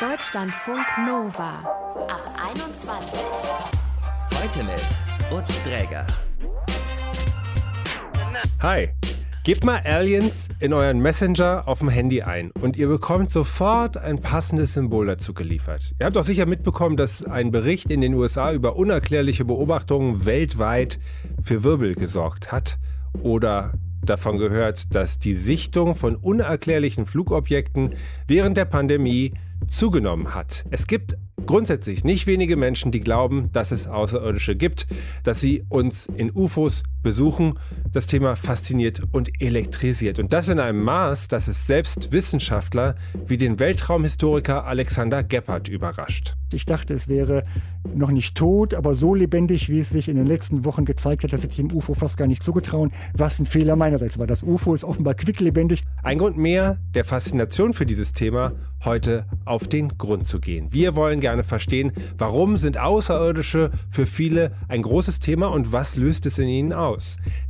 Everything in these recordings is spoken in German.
Deutschlandfunk Nova ab 21. Heute mit Utz Dräger. Hi, gebt mal Aliens in euren Messenger auf dem Handy ein und ihr bekommt sofort ein passendes Symbol dazu geliefert. Ihr habt doch sicher mitbekommen, dass ein Bericht in den USA über unerklärliche Beobachtungen weltweit für Wirbel gesorgt hat oder davon gehört, dass die Sichtung von unerklärlichen Flugobjekten während der Pandemie zugenommen hat. Es gibt grundsätzlich nicht wenige Menschen, die glauben, dass es Außerirdische gibt, dass sie uns in UFOs besuchen. Das Thema fasziniert und elektrisiert. Und das in einem Maß, dass es selbst Wissenschaftler wie den Weltraumhistoriker Alexander Geppert überrascht. Ich dachte, es wäre noch nicht tot, aber so lebendig, wie es sich in den letzten Wochen gezeigt hat, dass ich dem UFO fast gar nicht zugetrauen. Was ein Fehler meinerseits war. Das UFO ist offenbar quicklebendig. Ein Grund mehr der Faszination für dieses Thema, heute auf den Grund zu gehen. Wir wollen gerne verstehen, warum sind Außerirdische für viele ein großes Thema und was löst es in ihnen aus.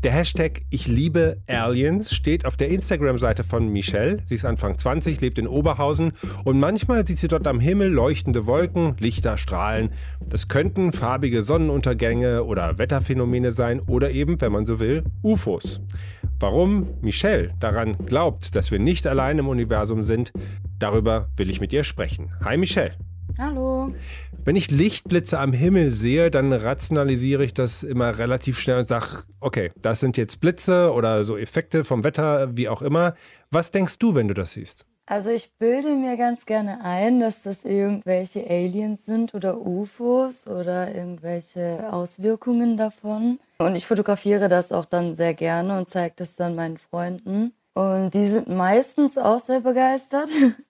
Der Hashtag Ich liebe Aliens steht auf der Instagram-Seite von Michelle. Sie ist Anfang 20, lebt in Oberhausen und manchmal sieht sie dort am Himmel leuchtende Wolken, Lichter, Strahlen. Das könnten farbige Sonnenuntergänge oder Wetterphänomene sein oder eben, wenn man so will, UFOs. Warum Michelle daran glaubt, dass wir nicht allein im Universum sind, darüber will ich mit ihr sprechen. Hi Michelle. Hallo. Wenn ich Lichtblitze am Himmel sehe, dann rationalisiere ich das immer relativ schnell und sage, okay, das sind jetzt Blitze oder so Effekte vom Wetter, wie auch immer. Was denkst du, wenn du das siehst? Also ich bilde mir ganz gerne ein, dass das irgendwelche Aliens sind oder UFOs oder irgendwelche Auswirkungen davon. Und ich fotografiere das auch dann sehr gerne und zeige das dann meinen Freunden. Und die sind meistens auch sehr begeistert.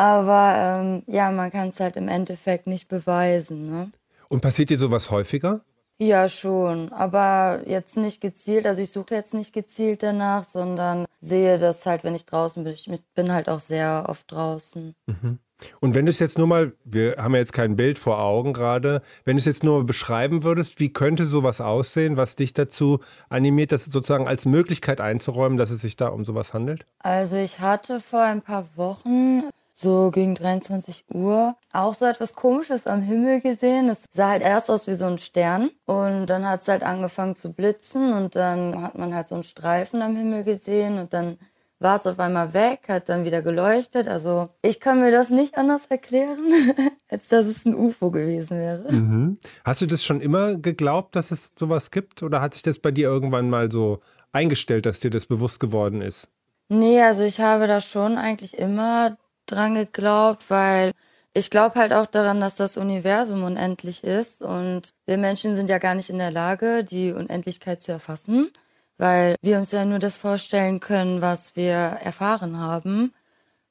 Aber ähm, ja, man kann es halt im Endeffekt nicht beweisen. Ne? Und passiert dir sowas häufiger? Ja, schon. Aber jetzt nicht gezielt. Also ich suche jetzt nicht gezielt danach, sondern sehe das halt, wenn ich draußen bin. Ich bin halt auch sehr oft draußen. Mhm. Und wenn du es jetzt nur mal, wir haben ja jetzt kein Bild vor Augen gerade, wenn du es jetzt nur beschreiben würdest, wie könnte sowas aussehen, was dich dazu animiert, das sozusagen als Möglichkeit einzuräumen, dass es sich da um sowas handelt? Also ich hatte vor ein paar Wochen so gegen 23 Uhr auch so etwas Komisches am Himmel gesehen. Es sah halt erst aus wie so ein Stern und dann hat es halt angefangen zu blitzen und dann hat man halt so einen Streifen am Himmel gesehen und dann war es auf einmal weg, hat dann wieder geleuchtet. Also ich kann mir das nicht anders erklären, als dass es ein UFO gewesen wäre. Mhm. Hast du das schon immer geglaubt, dass es sowas gibt oder hat sich das bei dir irgendwann mal so eingestellt, dass dir das bewusst geworden ist? Nee, also ich habe da schon eigentlich immer dran geglaubt, weil ich glaube halt auch daran, dass das Universum unendlich ist und wir Menschen sind ja gar nicht in der Lage, die Unendlichkeit zu erfassen, weil wir uns ja nur das vorstellen können, was wir erfahren haben.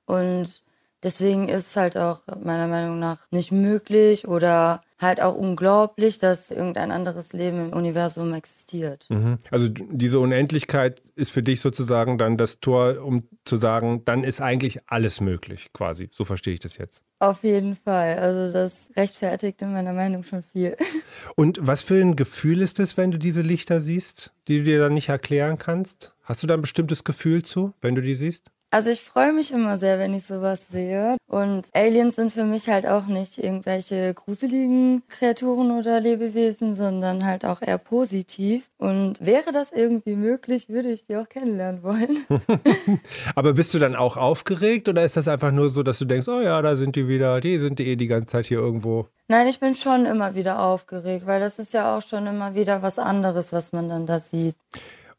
Und deswegen ist es halt auch meiner Meinung nach nicht möglich oder halt auch unglaublich, dass irgendein anderes Leben im Universum existiert. Mhm. Also diese Unendlichkeit ist für dich sozusagen dann das Tor, um zu sagen, dann ist eigentlich alles möglich, quasi. So verstehe ich das jetzt. Auf jeden Fall. Also das rechtfertigt in meiner Meinung schon viel. Und was für ein Gefühl ist es, wenn du diese Lichter siehst, die du dir dann nicht erklären kannst? Hast du da ein bestimmtes Gefühl zu, wenn du die siehst? Also ich freue mich immer sehr, wenn ich sowas sehe. Und Aliens sind für mich halt auch nicht irgendwelche gruseligen Kreaturen oder Lebewesen, sondern halt auch eher positiv. Und wäre das irgendwie möglich, würde ich die auch kennenlernen wollen. Aber bist du dann auch aufgeregt oder ist das einfach nur so, dass du denkst, oh ja, da sind die wieder, die sind die eh die ganze Zeit hier irgendwo? Nein, ich bin schon immer wieder aufgeregt, weil das ist ja auch schon immer wieder was anderes, was man dann da sieht.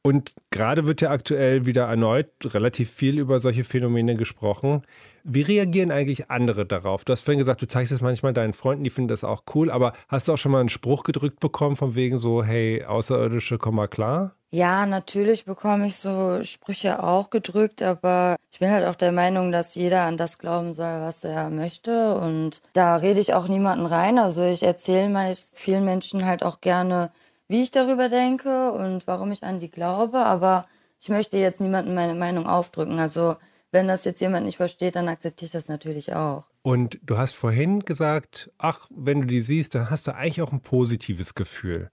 Und gerade wird ja aktuell wieder erneut relativ viel über solche Phänomene gesprochen. Wie reagieren eigentlich andere darauf? Du hast vorhin gesagt, du zeigst es manchmal deinen Freunden, die finden das auch cool, aber hast du auch schon mal einen Spruch gedrückt bekommen von wegen so, hey, Außerirdische, komm mal klar? Ja, natürlich bekomme ich so Sprüche auch gedrückt, aber ich bin halt auch der Meinung, dass jeder an das glauben soll, was er möchte. Und da rede ich auch niemanden rein. Also ich erzähle meist vielen Menschen halt auch gerne, wie ich darüber denke und warum ich an die glaube, aber ich möchte jetzt niemandem meine Meinung aufdrücken. Also wenn das jetzt jemand nicht versteht, dann akzeptiere ich das natürlich auch. Und du hast vorhin gesagt, ach, wenn du die siehst, dann hast du eigentlich auch ein positives Gefühl.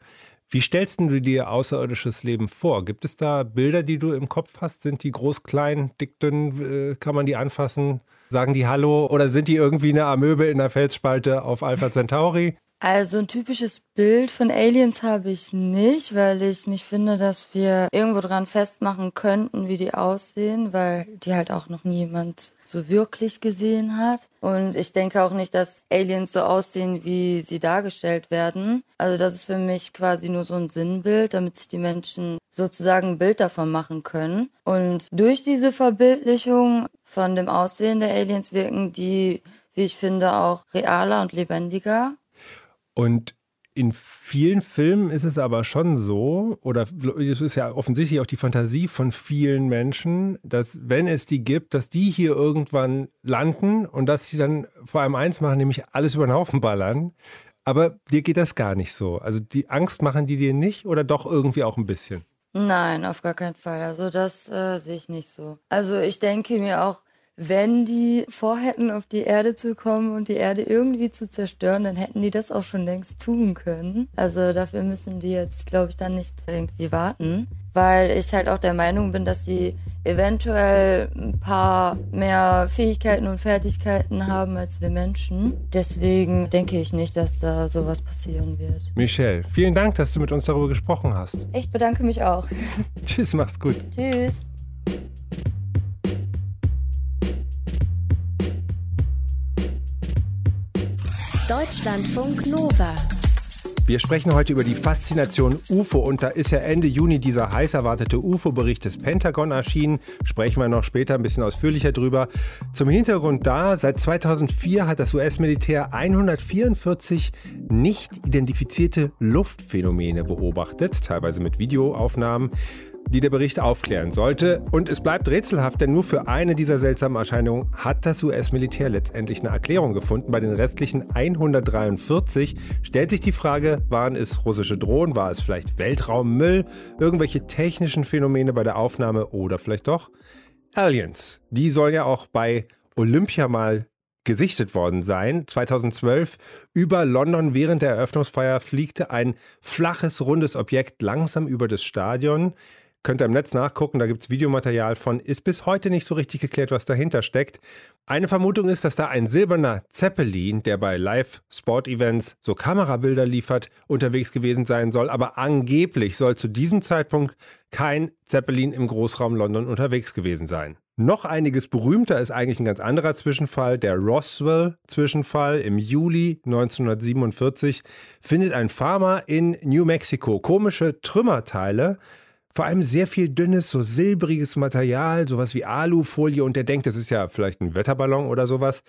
Wie stellst du dir außerirdisches Leben vor? Gibt es da Bilder, die du im Kopf hast? Sind die groß, klein, dick, dünn? Äh, kann man die anfassen? Sagen die Hallo oder sind die irgendwie eine Amöbe in der Felsspalte auf Alpha Centauri? Also ein typisches Bild von Aliens habe ich nicht, weil ich nicht finde, dass wir irgendwo dran festmachen könnten, wie die aussehen, weil die halt auch noch niemand so wirklich gesehen hat. Und ich denke auch nicht, dass Aliens so aussehen, wie sie dargestellt werden. Also das ist für mich quasi nur so ein Sinnbild, damit sich die Menschen sozusagen ein Bild davon machen können. Und durch diese Verbildlichung von dem Aussehen der Aliens wirken die, wie ich finde, auch realer und lebendiger. Und in vielen Filmen ist es aber schon so, oder es ist ja offensichtlich auch die Fantasie von vielen Menschen, dass wenn es die gibt, dass die hier irgendwann landen und dass sie dann vor allem eins machen, nämlich alles über den Haufen ballern. Aber dir geht das gar nicht so. Also die Angst machen die dir nicht oder doch irgendwie auch ein bisschen? Nein, auf gar keinen Fall. Also das äh, sehe ich nicht so. Also ich denke mir auch, wenn die vorhätten, auf die Erde zu kommen und die Erde irgendwie zu zerstören, dann hätten die das auch schon längst tun können. Also dafür müssen die jetzt, glaube ich, dann nicht irgendwie warten. Weil ich halt auch der Meinung bin, dass sie eventuell ein paar mehr Fähigkeiten und Fertigkeiten haben als wir Menschen. Deswegen denke ich nicht, dass da sowas passieren wird. Michelle, vielen Dank, dass du mit uns darüber gesprochen hast. Ich bedanke mich auch. Tschüss, mach's gut. Tschüss. Deutschlandfunk Nova. Wir sprechen heute über die Faszination UFO und da ist ja Ende Juni dieser heiß erwartete UFO-Bericht des Pentagon erschienen. Sprechen wir noch später ein bisschen ausführlicher drüber. Zum Hintergrund da, seit 2004 hat das US-Militär 144 nicht identifizierte Luftphänomene beobachtet, teilweise mit Videoaufnahmen die der Bericht aufklären sollte. Und es bleibt rätselhaft, denn nur für eine dieser seltsamen Erscheinungen hat das US-Militär letztendlich eine Erklärung gefunden. Bei den restlichen 143 stellt sich die Frage, waren es russische Drohnen, war es vielleicht Weltraummüll, irgendwelche technischen Phänomene bei der Aufnahme oder vielleicht doch Aliens. Die sollen ja auch bei Olympia mal gesichtet worden sein. 2012 über London während der Eröffnungsfeier fliegte ein flaches, rundes Objekt langsam über das Stadion. Könnt ihr im Netz nachgucken, da gibt es Videomaterial von. Ist bis heute nicht so richtig geklärt, was dahinter steckt. Eine Vermutung ist, dass da ein silberner Zeppelin, der bei Live-Sport-Events so Kamerabilder liefert, unterwegs gewesen sein soll. Aber angeblich soll zu diesem Zeitpunkt kein Zeppelin im Großraum London unterwegs gewesen sein. Noch einiges berühmter ist eigentlich ein ganz anderer Zwischenfall. Der Roswell-Zwischenfall im Juli 1947 findet ein Farmer in New Mexico komische Trümmerteile vor allem sehr viel dünnes, so silbriges Material, sowas wie Alufolie und der denkt, das ist ja vielleicht ein Wetterballon oder sowas.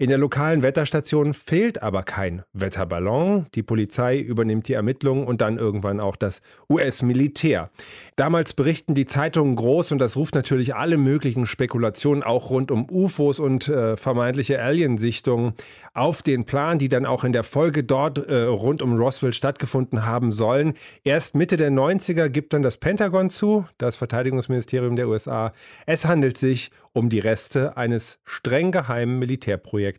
In der lokalen Wetterstation fehlt aber kein Wetterballon. Die Polizei übernimmt die Ermittlungen und dann irgendwann auch das US-Militär. Damals berichten die Zeitungen groß und das ruft natürlich alle möglichen Spekulationen auch rund um UFOs und äh, vermeintliche Aliensichtungen auf den Plan, die dann auch in der Folge dort äh, rund um Roswell stattgefunden haben sollen. Erst Mitte der 90er gibt dann das Pentagon zu, das Verteidigungsministerium der USA. Es handelt sich um die Reste eines streng geheimen Militärprojekts,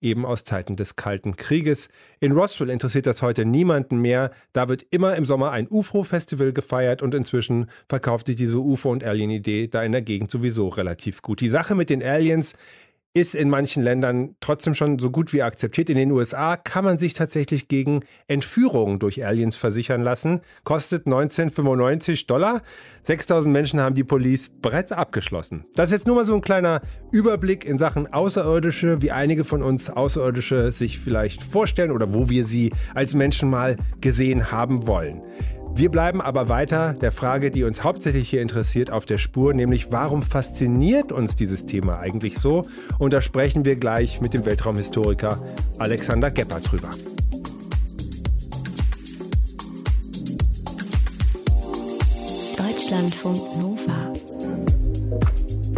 eben aus Zeiten des Kalten Krieges. In Roswell interessiert das heute niemanden mehr. Da wird immer im Sommer ein UFO-Festival gefeiert und inzwischen verkauft sich diese UFO- und Alien-Idee da in der Gegend sowieso relativ gut. Die Sache mit den Aliens ist in manchen Ländern trotzdem schon so gut wie akzeptiert. In den USA kann man sich tatsächlich gegen Entführungen durch Aliens versichern lassen. Kostet 1995 Dollar. 6000 Menschen haben die Police bereits abgeschlossen. Das ist jetzt nur mal so ein kleiner Überblick in Sachen Außerirdische, wie einige von uns Außerirdische sich vielleicht vorstellen oder wo wir sie als Menschen mal gesehen haben wollen. Wir bleiben aber weiter der Frage, die uns hauptsächlich hier interessiert, auf der Spur, nämlich warum fasziniert uns dieses Thema eigentlich so? Und da sprechen wir gleich mit dem Weltraumhistoriker Alexander Gepper drüber. Deutschlandfunk Nova.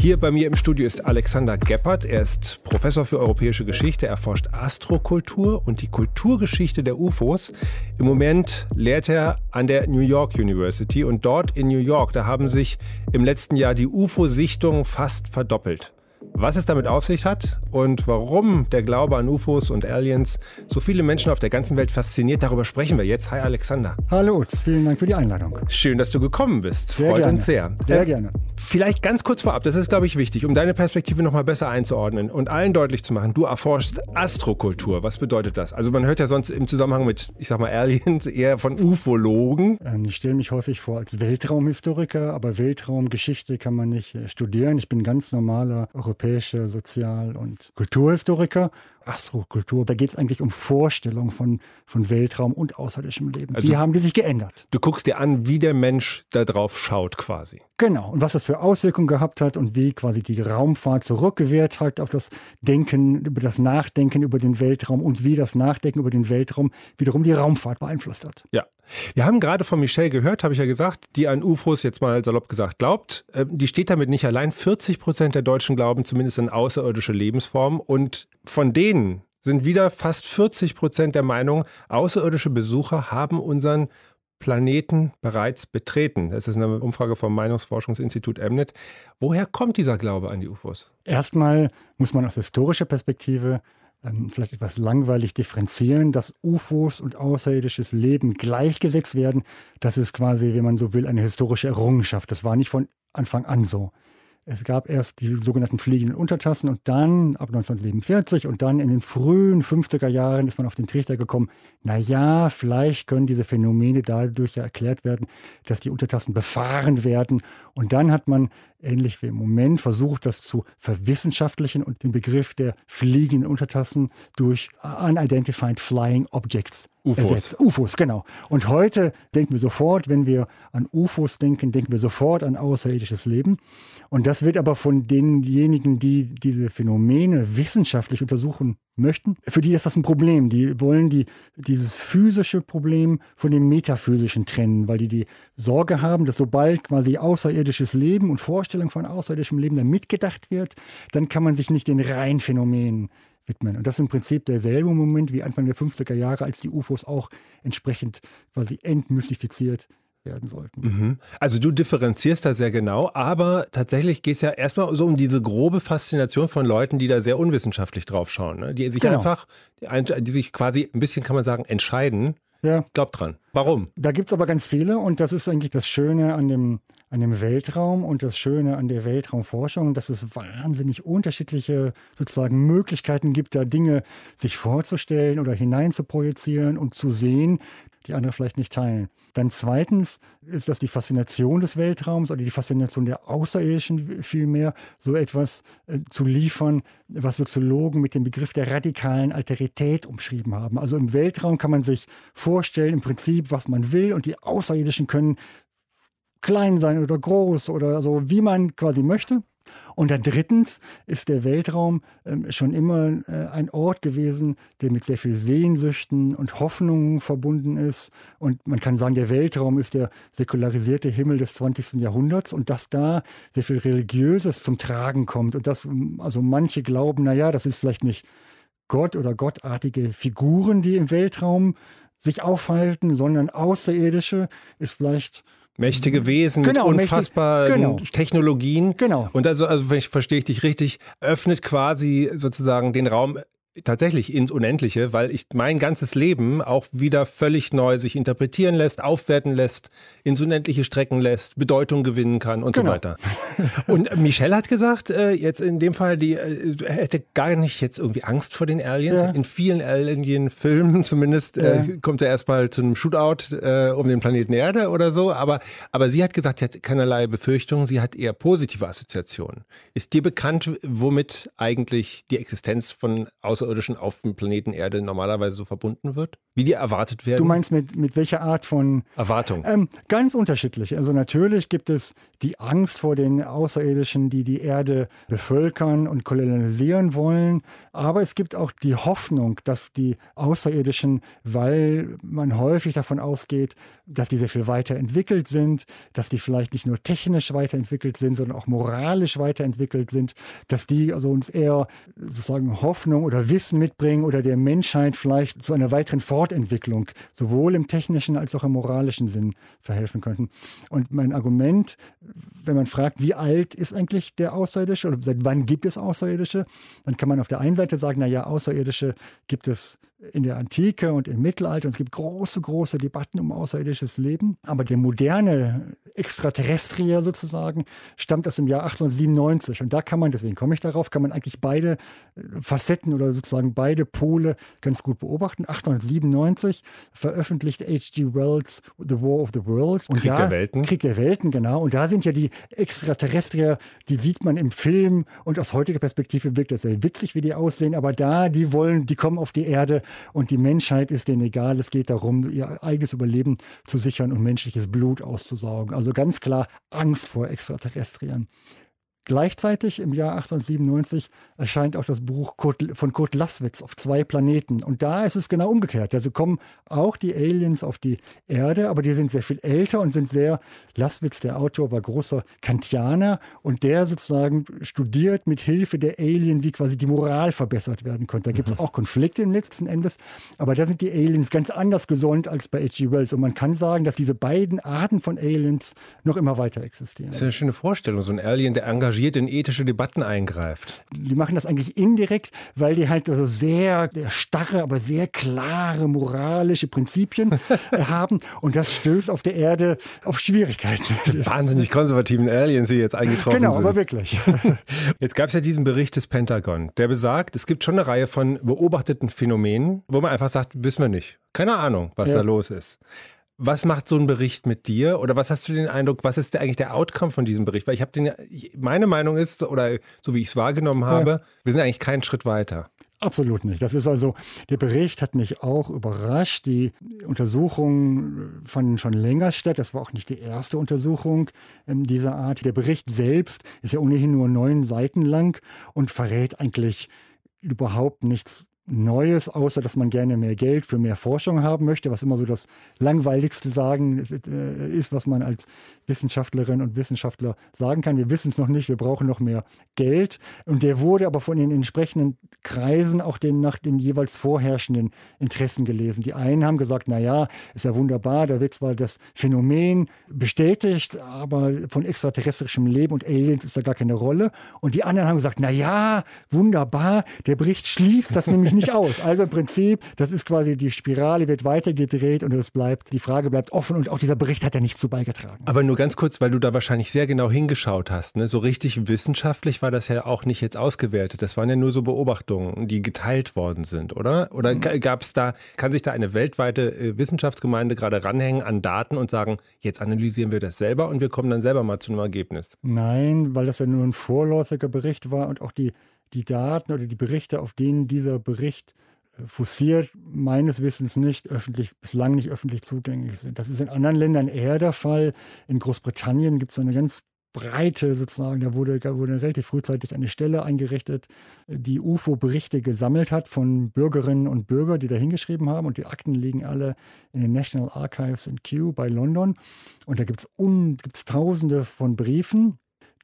Hier bei mir im Studio ist Alexander Geppert. Er ist Professor für europäische Geschichte. Er forscht Astrokultur und die Kulturgeschichte der UFOs. Im Moment lehrt er an der New York University und dort in New York, da haben sich im letzten Jahr die UFO-Sichtungen fast verdoppelt. Was es damit auf sich hat und warum der Glaube an UFOs und Aliens so viele Menschen auf der ganzen Welt fasziniert, darüber sprechen wir jetzt. Hi Alexander. Hallo vielen Dank für die Einladung. Schön, dass du gekommen bist. Sehr Freut gerne. uns sehr. Sehr Äh, gerne. Vielleicht ganz kurz vorab, das ist, glaube ich, wichtig, um deine Perspektive nochmal besser einzuordnen und allen deutlich zu machen, du erforschst Astrokultur. Was bedeutet das? Also man hört ja sonst im Zusammenhang mit, ich sag mal, Aliens eher von Ufologen. Ähm, Ich stelle mich häufig vor als Weltraumhistoriker, aber Weltraumgeschichte kann man nicht äh, studieren. Ich bin ganz normaler europäischer Sozial- und Kulturhistoriker. Astrokultur, da geht es eigentlich um Vorstellungen von, von Weltraum und außerirdischem Leben. Also- Wie haben die sich geändert? Du guckst dir an, wie der Mensch da drauf schaut quasi. Genau, und was das für Auswirkungen gehabt hat und wie quasi die Raumfahrt zurückgewehrt hat auf das Denken, über das Nachdenken über den Weltraum und wie das Nachdenken über den Weltraum wiederum die Raumfahrt beeinflusst hat. Ja. Wir haben gerade von Michelle gehört, habe ich ja gesagt, die an UFOs jetzt mal salopp gesagt glaubt. Äh, Die steht damit nicht allein. 40 Prozent der Deutschen glauben zumindest an außerirdische Lebensformen. Und von denen sind wieder fast 40 Prozent der Meinung, außerirdische Besucher haben unseren Planeten bereits betreten. Das ist eine Umfrage vom Meinungsforschungsinstitut Emnet. Woher kommt dieser Glaube an die UFOs? Erstmal muss man aus historischer Perspektive ähm, vielleicht etwas langweilig differenzieren, dass UFOs und außerirdisches Leben gleichgesetzt werden. Das ist quasi, wenn man so will, eine historische Errungenschaft. Das war nicht von Anfang an so. Es gab erst die sogenannten fliegenden Untertassen und dann ab 1947 und dann in den frühen 50er Jahren ist man auf den Trichter gekommen, na ja, vielleicht können diese Phänomene dadurch ja erklärt werden, dass die Untertassen befahren werden. Und dann hat man, ähnlich wie im Moment, versucht, das zu verwissenschaftlichen und den Begriff der fliegenden Untertassen durch Unidentified Flying Objects UFOs. ersetzt. UFOs, genau. Und heute denken wir sofort, wenn wir an UFOs denken, denken wir sofort an außerirdisches Leben. Und das wird aber von denjenigen, die diese Phänomene wissenschaftlich untersuchen möchten, für die ist das ein Problem. Die wollen die, dieses physische Problem von dem metaphysischen trennen, weil die die Sorge haben, dass sobald quasi außerirdisches Leben und Vorstellung von außerirdischem Leben dann mitgedacht wird, dann kann man sich nicht den reinen Phänomenen widmen. Und das ist im Prinzip derselbe Moment wie Anfang der 50er Jahre, als die UFOs auch entsprechend quasi entmystifiziert werden sollten. Mhm. Also du differenzierst da sehr genau, aber tatsächlich geht es ja erstmal so um diese grobe Faszination von Leuten, die da sehr unwissenschaftlich drauf schauen, ne? die sich Genau. einfach, die, die sich quasi ein bisschen, kann man sagen, entscheiden. Ja, Glaubt dran. Warum? Da gibt es aber ganz viele und das ist eigentlich das Schöne an dem, an dem Weltraum und das Schöne an der Weltraumforschung, dass es wahnsinnig unterschiedliche sozusagen Möglichkeiten gibt, da Dinge sich vorzustellen oder hineinzuprojizieren und zu sehen, die andere vielleicht nicht teilen. Dann zweitens ist das die Faszination des Weltraums oder die Faszination der Außerirdischen vielmehr, so etwas äh, zu liefern, was Soziologen mit dem Begriff der radikalen Alterität umschrieben haben. Also im Weltraum kann man sich vorstellen, im Prinzip, was man will und die Außerirdischen können klein sein oder groß oder so, wie man quasi möchte. Und dann drittens ist der Weltraum ähm, schon immer äh, ein Ort gewesen, der mit sehr viel Sehnsüchten und Hoffnungen verbunden ist. Und man kann sagen, der Weltraum ist der säkularisierte Himmel des 20. Jahrhunderts und dass da sehr viel Religiöses zum Tragen kommt. Und dass ähm, also manche glauben, naja, das ist vielleicht nicht Gott oder gottartige Figuren, die im Weltraum sich aufhalten, sondern außerirdische ist vielleicht Mächtige Wesen Genau, mit mächtig- unfassbaren genau. Technologien. Genau. Und also, also wenn ich verstehe ich dich richtig, öffnet quasi sozusagen den Raum tatsächlich ins Unendliche, weil ich mein ganzes Leben auch wieder völlig neu sich interpretieren lässt, aufwerten lässt, ins Unendliche strecken lässt, Bedeutung gewinnen kann und Genau. so weiter. Und Michelle hat gesagt, äh, jetzt in dem Fall, die äh, hätte gar nicht jetzt irgendwie Angst vor den Aliens. Ja. In vielen Alien-Filmen zumindest äh, Ja. kommt er erstmal zu einem Shootout äh, um den Planeten Erde oder so. Aber, aber sie hat gesagt, sie hat keinerlei Befürchtungen, sie hat eher positive Assoziationen. Ist dir bekannt, womit eigentlich die Existenz von Außerirdischen auf dem Planeten Erde normalerweise so verbunden wird? Wie die erwartet werden? Du meinst mit, mit welcher Art von Erwartung. Ähm, ganz unterschiedlich. Also natürlich gibt es die Angst vor den Außerirdischen, die die Erde bevölkern und kolonialisieren wollen. Aber es gibt auch die Hoffnung, dass die Außerirdischen, weil man häufig davon ausgeht, dass die sehr viel weiterentwickelt sind, dass die vielleicht nicht nur technisch weiterentwickelt sind, sondern auch moralisch weiterentwickelt sind, dass die also uns eher sozusagen Hoffnung oder Wissen mitbringen oder der Menschheit vielleicht zu einer weiteren Fortentwicklung, sowohl im technischen als auch im moralischen Sinn verhelfen könnten. Und mein Argument, wenn man fragt, wie alt ist eigentlich der Außerirdische oder seit wann gibt es Außerirdische, dann kann man auf der einen Seite sagen, naja, Außerirdische gibt es in der Antike und im Mittelalter. Und es gibt große, große Debatten um außerirdisches Leben. Aber der moderne Extraterrestrier sozusagen stammt aus dem Jahr 1897. Und da kann man, deswegen komme ich darauf, kann man eigentlich beide äh, Facetten oder sozusagen beide Pole ganz gut beobachten. 1897 veröffentlicht H.G. Wells The War of the Worlds. Und Krieg da, der Welten. Krieg der Welten, genau. Und da sind ja die Extraterrestrier, die sieht man im Film und aus heutiger Perspektive wirkt das sehr witzig, wie die aussehen. Aber da, die wollen, die kommen auf die Erde und die Menschheit ist denen egal. Es geht darum, ihr eigenes Überleben zu sichern und menschliches Blut auszusaugen. Also ganz klar Angst vor Extraterrestrien. Gleichzeitig im Jahr 1897 erscheint auch das Buch von Kurt Laswitz auf zwei Planeten. Und da ist es genau umgekehrt. Also kommen auch die Aliens auf die Erde, aber die sind sehr viel älter und sind sehr, Laswitz, der Autor, war großer Kantianer und der sozusagen studiert mit Hilfe der Alien, wie quasi die Moral verbessert werden könnte. Da gibt es mhm. auch Konflikte im letzten Endes, aber da sind die Aliens ganz anders gesollt als bei H.G. Wells. Und man kann sagen, dass diese beiden Arten von Aliens noch immer weiter existieren. Das ist eine schöne Vorstellung, so ein Alien, der engagiert engagiert in ethische Debatten eingreift. Die machen das eigentlich indirekt, weil die halt so sehr, sehr starre, aber sehr klare moralische Prinzipien haben. Und das stößt auf der Erde auf Schwierigkeiten. Die wahnsinnig konservativen Aliens, die jetzt eingetroffen genau, sind. Genau, aber wirklich. Jetzt gab es ja diesen Bericht des Pentagon, der besagt, es gibt schon eine Reihe von beobachteten Phänomenen, wo man einfach sagt, wissen wir nicht. Keine Ahnung, was ja. da los ist. Was macht so ein Bericht mit dir? Oder was hast du den Eindruck, was ist der, eigentlich der Outcome von diesem Bericht? Weil ich habe den, meine Meinung ist, oder so wie ich es wahrgenommen habe, ja. wir sind eigentlich keinen Schritt weiter. Absolut nicht. Das ist also, der Bericht hat mich auch überrascht. Die Untersuchungen fanden schon länger statt. Das war auch nicht die erste Untersuchung ähm, dieser Art. Der Bericht selbst ist ja ohnehin nur neun Seiten lang und verrät eigentlich überhaupt nichts Neues, außer dass man gerne mehr Geld für mehr Forschung haben möchte, was immer so das langweiligste Sagen äh, ist, was man als Wissenschaftlerin und Wissenschaftler sagen kann. Wir wissen es noch nicht, wir brauchen noch mehr Geld. Und der wurde aber von den entsprechenden Kreisen auch den, nach den jeweils vorherrschenden Interessen gelesen. Die einen haben gesagt, na ja, ist ja wunderbar, da wird zwar das Phänomen bestätigt, aber von extraterrestrischem Leben und Aliens ist da gar keine Rolle. Und die anderen haben gesagt, na ja, wunderbar, der Bericht schließt das nämlich nicht aus. Also im Prinzip, das ist quasi die Spirale wird weitergedreht und es bleibt, die Frage bleibt offen und auch dieser Bericht hat ja nichts zu beigetragen. Aber nur ganz kurz, weil du da wahrscheinlich sehr genau hingeschaut hast. Ne? So richtig wissenschaftlich war das ja auch nicht jetzt ausgewertet. Das waren ja nur so Beobachtungen, die geteilt worden sind, oder? Oder mhm. gab es da, kann sich da eine weltweite äh, Wissenschaftsgemeinde gerade ranhängen an Daten und sagen, jetzt analysieren wir das selber und wir kommen dann selber mal zu einem Ergebnis? Nein, weil das ja nur ein vorläufiger Bericht war und auch die die Daten oder die Berichte, auf denen dieser Bericht äh, fussiert, meines Wissens nicht öffentlich, bislang nicht öffentlich zugänglich sind. Das ist in anderen Ländern eher der Fall. In Großbritannien gibt es eine ganz breite sozusagen, da wurde, wurde relativ frühzeitig eine Stelle eingerichtet, die UFO-Berichte gesammelt hat von Bürgerinnen und Bürgern, die da hingeschrieben haben. Und die Akten liegen alle in den National Archives in Kew bei London. Und da gibt es tausende von Briefen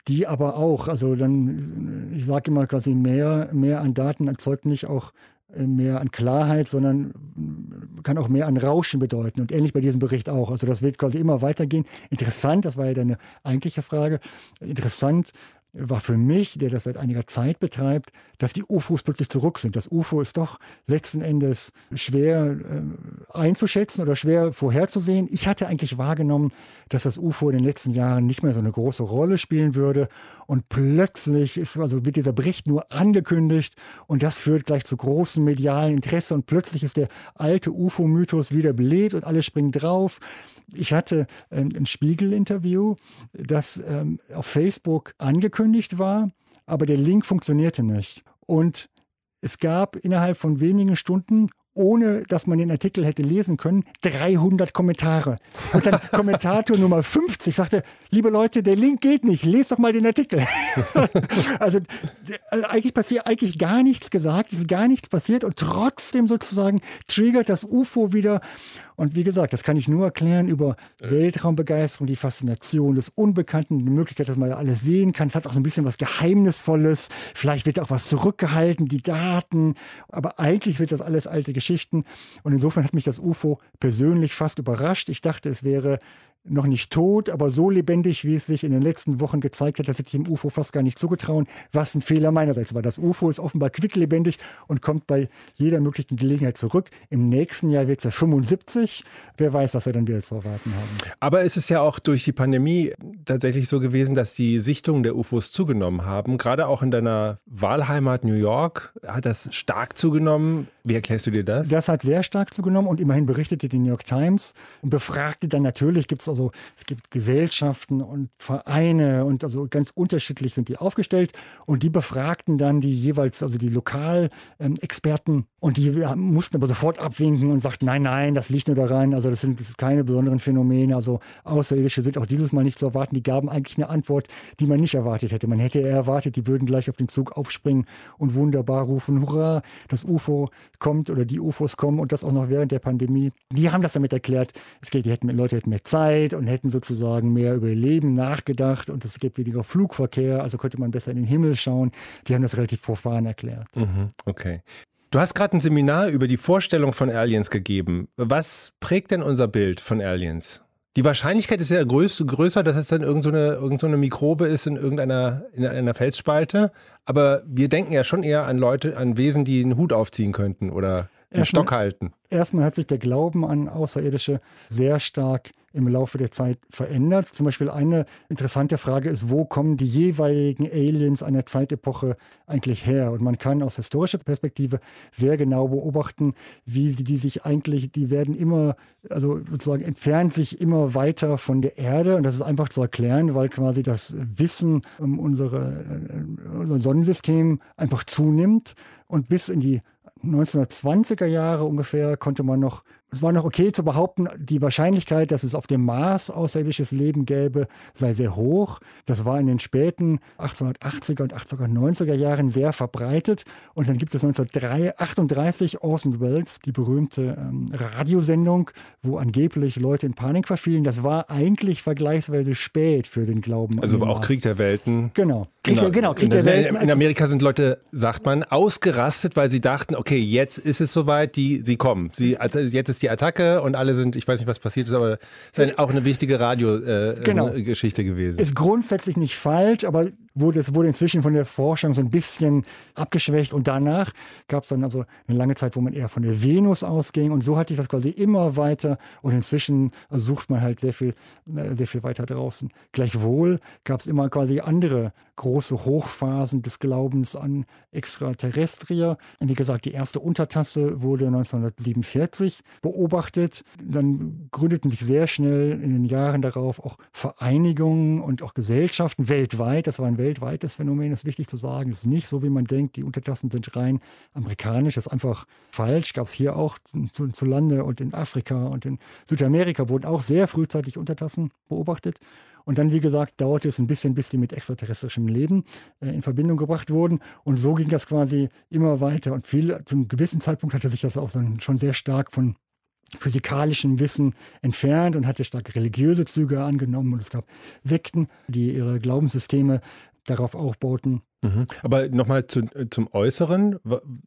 die aber auch, also dann, ich sage immer quasi, mehr, mehr an Daten erzeugt nicht auch äh, mehr an Klarheit, sondern kann auch mehr an Rauschen bedeuten. Und ähnlich bei diesem Bericht auch. Also das wird quasi immer weitergehen. Interessant, das war ja deine eigentliche Frage. Interessant war für mich, der das seit einiger Zeit betreibt, dass die UFOs plötzlich zurück sind. Das UFO ist doch letzten Endes schwer äh, einzuschätzen oder schwer vorherzusehen. Ich hatte eigentlich wahrgenommen, dass das UFO in den letzten Jahren nicht mehr so eine große Rolle spielen würde. Und plötzlich ist, also wird dieser Bericht nur angekündigt und das führt gleich zu großem medialen Interesse und plötzlich ist der alte UFO-Mythos wieder belebt und alle springen drauf. Ich hatte ähm, ein Spiegel-Interview, das ähm, auf Facebook angekündigt war, aber der Link funktionierte nicht. Und es gab innerhalb von wenigen Stunden ohne dass man den Artikel hätte lesen können, 300 Kommentare. Und dann Kommentator Nummer 50 sagte, liebe Leute, der Link geht nicht, lest doch mal den Artikel. also, also eigentlich passiert eigentlich gar nichts gesagt, es ist gar nichts passiert und trotzdem sozusagen triggert das UFO wieder und wie gesagt, das kann ich nur erklären über Weltraumbegeisterung, die Faszination des Unbekannten, die Möglichkeit, dass man alles sehen kann. Es hat auch so ein bisschen was Geheimnisvolles. Vielleicht wird auch was zurückgehalten, die Daten. Aber eigentlich sind das alles alte Geschichten. Und insofern hat mich das UFO persönlich fast überrascht. Ich dachte, es wäre noch nicht tot, aber so lebendig, wie es sich in den letzten Wochen gezeigt hat, dass ich dem UFO fast gar nicht zugetrauen, was ein Fehler meinerseits war. Das UFO ist offenbar quicklebendig und kommt bei jeder möglichen Gelegenheit zurück. Im nächsten Jahr wird es ja 75. Wer weiß, was wir dann wieder zu erwarten haben. Aber es ist ja auch durch die Pandemie tatsächlich so gewesen, dass die Sichtungen der UFOs zugenommen haben. Gerade auch in deiner Wahlheimat New York hat das stark zugenommen. Wie erklärst du dir das? Das hat sehr stark zugenommen und immerhin berichtete die New York Times und befragte dann natürlich, gibt es also, es gibt Gesellschaften und Vereine und also ganz unterschiedlich sind die aufgestellt und die befragten dann die jeweils, also die Lokalexperten ähm, und die mussten aber sofort abwinken und sagten, nein, nein, das liegt nur daran, also das sind, das keine besonderen Phänomene, also Außerirdische sind auch dieses Mal nicht zu erwarten. Die gaben eigentlich eine Antwort, die man nicht erwartet hätte. Man hätte eher erwartet, die würden gleich auf den Zug aufspringen und wunderbar rufen, hurra, das UFO kommt oder die UFOs kommen und das auch noch während der Pandemie. Die haben das damit erklärt, es geht, die hätten, Leute hätten mehr Zeit und hätten sozusagen mehr über ihr Leben nachgedacht und es gibt weniger Flugverkehr, also könnte man besser in den Himmel schauen. Die haben das relativ profan erklärt. Mhm, okay. Du hast gerade ein Seminar über die Vorstellung von Aliens gegeben. Was prägt denn unser Bild von Aliens? Die Wahrscheinlichkeit ist ja größ, größer, dass es dann irgendeine so irgend so Mikrobe ist in irgendeiner in einer Felsspalte. Aber wir denken ja schon eher an Leute, an Wesen, die einen Hut aufziehen könnten oder einen Stock halten. Erstmal hat sich der Glauben an Außerirdische sehr stark im Laufe der Zeit verändert. Zum Beispiel eine interessante Frage ist, wo kommen die jeweiligen Aliens einer Zeitepoche eigentlich her? Und man kann aus historischer Perspektive sehr genau beobachten, wie die sich eigentlich, die werden immer, also sozusagen entfernen sich immer weiter von der Erde. Und das ist einfach zu erklären, weil quasi das Wissen um unsere, äh, unser Sonnensystem einfach zunimmt und bis in die 1920er Jahre ungefähr konnte man noch es war noch okay zu behaupten, die Wahrscheinlichkeit, dass es auf dem Mars außerirdisches Leben gäbe, sei sehr hoch. Das war in den späten 1880er und 1890er Jahren sehr verbreitet. Und dann gibt es 1938 Orson Welles, die berühmte ähm, Radiosendung, wo angeblich Leute in Panik verfielen. Das war eigentlich vergleichsweise spät für den Glauben. Also auch Krieg der Welten. Genau. Krieg, genau. genau Krieg der Welten. In Amerika sind Leute, sagt man, ausgerastet, weil sie dachten, okay, jetzt ist es soweit, die, sie kommen. Sie, also jetzt ist ist die Attacke und alle sind, ich weiß nicht, was passiert ist, aber es ist auch eine wichtige Radiogeschichte äh, genau. gewesen. Ist grundsätzlich nicht falsch, aber wurde, es wurde inzwischen von der Forschung so ein bisschen abgeschwächt und danach gab es dann also eine lange Zeit, wo man eher von der Venus ausging und so hat sich das quasi immer weiter und inzwischen sucht man halt sehr viel, äh, sehr viel weiter draußen. Gleichwohl gab es immer quasi andere große Hochphasen des Glaubens an Extraterrestrier. Wie gesagt, die erste Untertasse wurde 1947 beobachtet. Dann gründeten sich sehr schnell in den Jahren darauf auch Vereinigungen und auch Gesellschaften weltweit. Das war ein weltweites Phänomen, das ist wichtig zu sagen. Es ist nicht so, wie man denkt, die Untertassen sind rein amerikanisch. Das ist einfach falsch. Gab es hier auch zu, zu Lande und in Afrika und in Südamerika wurden auch sehr frühzeitig Untertassen beobachtet. Und dann, wie gesagt, dauerte es ein bisschen, bis die mit extraterrestrischem Leben äh, in Verbindung gebracht wurden. Und so ging das quasi immer weiter. Und viel, zum gewissen Zeitpunkt hatte sich das auch schon sehr stark von physikalischem Wissen entfernt und hatte stark religiöse Züge angenommen. Und es gab Sekten, die ihre Glaubenssysteme darauf aufbauten. Mhm. Aber nochmal zu, zum Äußeren,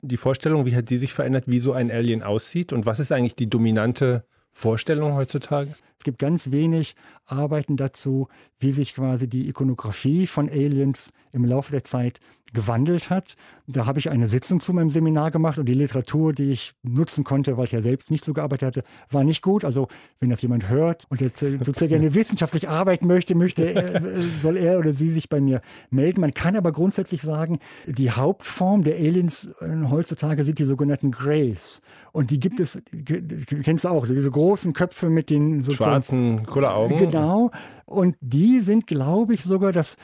die Vorstellung, wie hat die sich verändert, wie so ein Alien aussieht und was ist eigentlich die dominante Vorstellung heutzutage? Es gibt ganz wenig Arbeiten dazu, wie sich quasi die Ikonografie von Aliens im Laufe der Zeit gewandelt hat. Da habe ich eine Sitzung zu meinem Seminar gemacht und die Literatur, die ich nutzen konnte, weil ich ja selbst nicht so gearbeitet hatte, war nicht gut. Also wenn das jemand hört und jetzt äh, sozusagen gerne wissenschaftlich arbeiten möchte, möchte äh, soll er oder sie sich bei mir melden. Man kann aber grundsätzlich sagen, die Hauptform der Aliens äh, heutzutage sind die sogenannten Greys. Und die gibt es, kennst du auch, diese großen Köpfe mit den sozusagen schwarzen Kulleraugen. Genau. Und die sind, glaube ich, sogar, das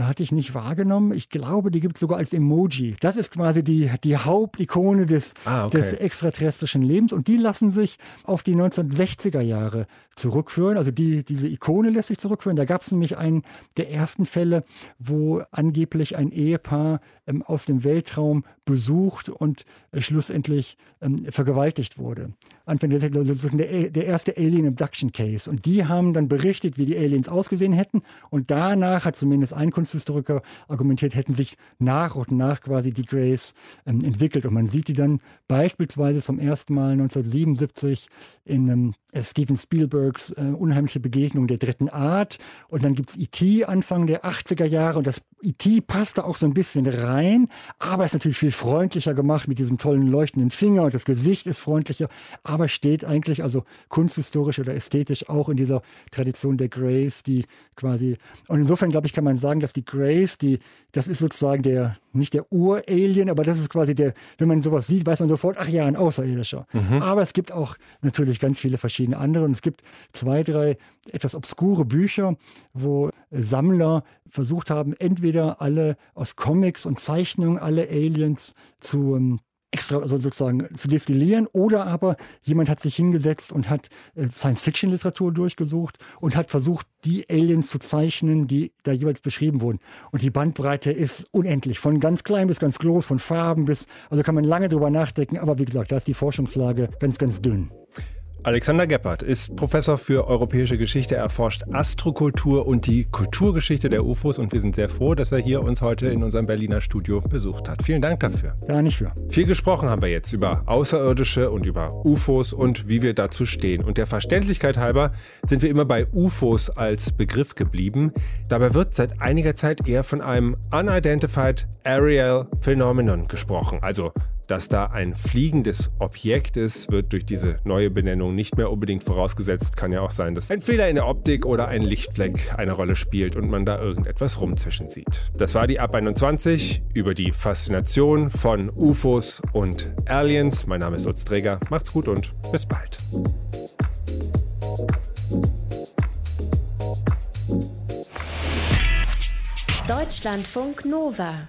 hatte ich nicht wahrgenommen, ich glaube, die gibt es sogar als Emoji. Das ist quasi die, die Hauptikone des, ah, okay. des extraterrestrischen Lebens. Und die lassen sich auf die 1960er Jahre zurückführen. Also die, diese Ikone lässt sich zurückführen. Da gab es nämlich einen der ersten Fälle, wo angeblich ein Ehepaar ähm, aus dem Weltraum besucht und äh, schlussendlich ähm, vergewaltigt wurde. Anfang der, der, der erste Alien Abduction Case. Und die haben dann berichtet, wie die Aliens ausgesehen hätten. Und danach hat zumindest ein Kunsthistoriker argumentiert, hätten sich nach und nach quasi die Grays ähm, entwickelt. Und man sieht die dann beispielsweise zum ersten Mal 1977 in ähm, Steven Spielbergs äh, Unheimliche Begegnung der dritten Art. Und dann gibt es E.T. Anfang der 80er Jahre. Und das E.T. passt da auch so ein bisschen rein. Aber ist natürlich viel freundlicher gemacht mit diesem tollen leuchtenden Finger. Und das Gesicht ist freundlicher. Aber steht eigentlich also kunsthistorisch oder ästhetisch auch in dieser Tradition der Grays, die quasi. Und insofern, glaube ich, kann man sagen, dass die Grays, die, das ist sozusagen der, nicht der Ur-Alien, aber das ist quasi der, wenn man sowas sieht, weiß man sofort, ach ja, ein Außerirdischer. Mhm. Aber es gibt auch natürlich ganz viele verschiedene andere. Und es gibt zwei, drei etwas obskure Bücher, wo Sammler versucht haben, entweder alle aus Comics und Zeichnungen alle Aliens zu ähm, extra also sozusagen zu destillieren oder aber jemand hat sich hingesetzt und hat äh, Science-Fiction-Literatur durchgesucht und hat versucht, die Aliens zu zeichnen, die da jeweils beschrieben wurden. Und die Bandbreite ist unendlich, von ganz klein bis ganz groß, von Farben bis, also kann man lange drüber nachdenken, aber wie gesagt, da ist die Forschungslage ganz, ganz dünn. Alexander Geppert ist Professor für europäische Geschichte, erforscht Astrokultur und die Kulturgeschichte der UFOs und wir sind sehr froh, dass er hier uns heute in unserem Berliner Studio besucht hat. Vielen Dank dafür. Ja, nicht für. Viel gesprochen haben wir jetzt über Außerirdische und über UFOs und wie wir dazu stehen. Und der Verständlichkeit halber sind wir immer bei UFOs als Begriff geblieben. Dabei wird seit einiger Zeit eher von einem Unidentified Aerial Phenomenon gesprochen, also dass da ein fliegendes Objekt ist, wird durch diese neue Benennung nicht mehr unbedingt vorausgesetzt. Kann ja auch sein, dass ein Fehler in der Optik oder ein Lichtfleck eine Rolle spielt und man da irgendetwas rumzischen sieht. Das war die Ab 21 über die Faszination von UFOs und Aliens. Mein Name ist Lutz Träger. Macht's gut und bis bald. Deutschlandfunk Nova